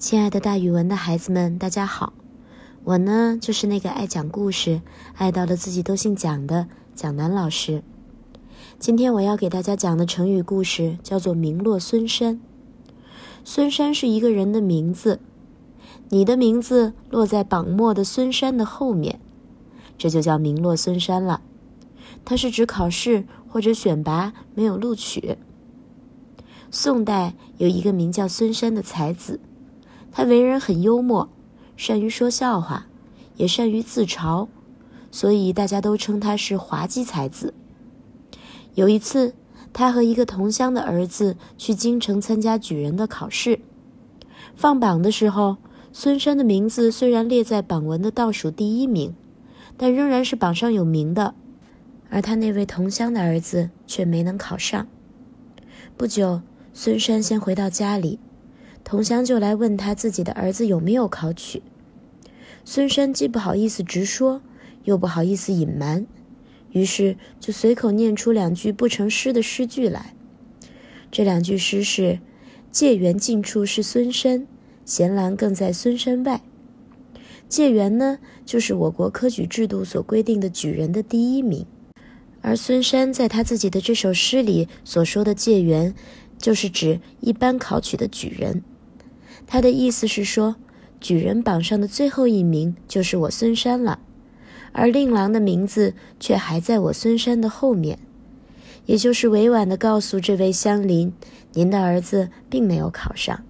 亲爱的，大语文的孩子们，大家好！我呢，就是那个爱讲故事、爱到了自己都姓蒋的蒋楠老师。今天我要给大家讲的成语故事叫做“名落孙山”。孙山是一个人的名字，你的名字落在榜末的孙山的后面，这就叫名落孙山了。它是指考试或者选拔没有录取。宋代有一个名叫孙山的才子。他为人很幽默，善于说笑话，也善于自嘲，所以大家都称他是滑稽才子。有一次，他和一个同乡的儿子去京城参加举人的考试，放榜的时候，孙山的名字虽然列在榜文的倒数第一名，但仍然是榜上有名的，而他那位同乡的儿子却没能考上。不久，孙山先回到家里。同乡就来问他自己的儿子有没有考取，孙山既不好意思直说，又不好意思隐瞒，于是就随口念出两句不成诗的诗句来。这两句诗是：“解元近处是孙山，闲栏更在孙山外。”解元呢，就是我国科举制度所规定的举人的第一名，而孙山在他自己的这首诗里所说的解元，就是指一般考取的举人。他的意思是说，举人榜上的最后一名就是我孙山了，而令郎的名字却还在我孙山的后面，也就是委婉地告诉这位乡邻，您的儿子并没有考上。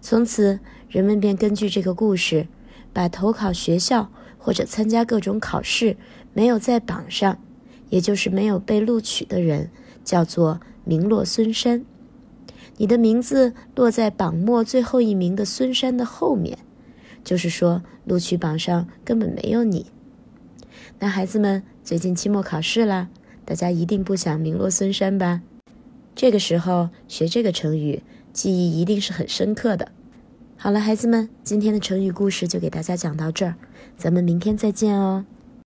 从此，人们便根据这个故事，把投考学校或者参加各种考试没有在榜上，也就是没有被录取的人，叫做名落孙山。你的名字落在榜末最后一名的孙山的后面，就是说录取榜上根本没有你。那孩子们最近期末考试啦，大家一定不想名落孙山吧？这个时候学这个成语，记忆一定是很深刻的。好了，孩子们，今天的成语故事就给大家讲到这儿，咱们明天再见哦。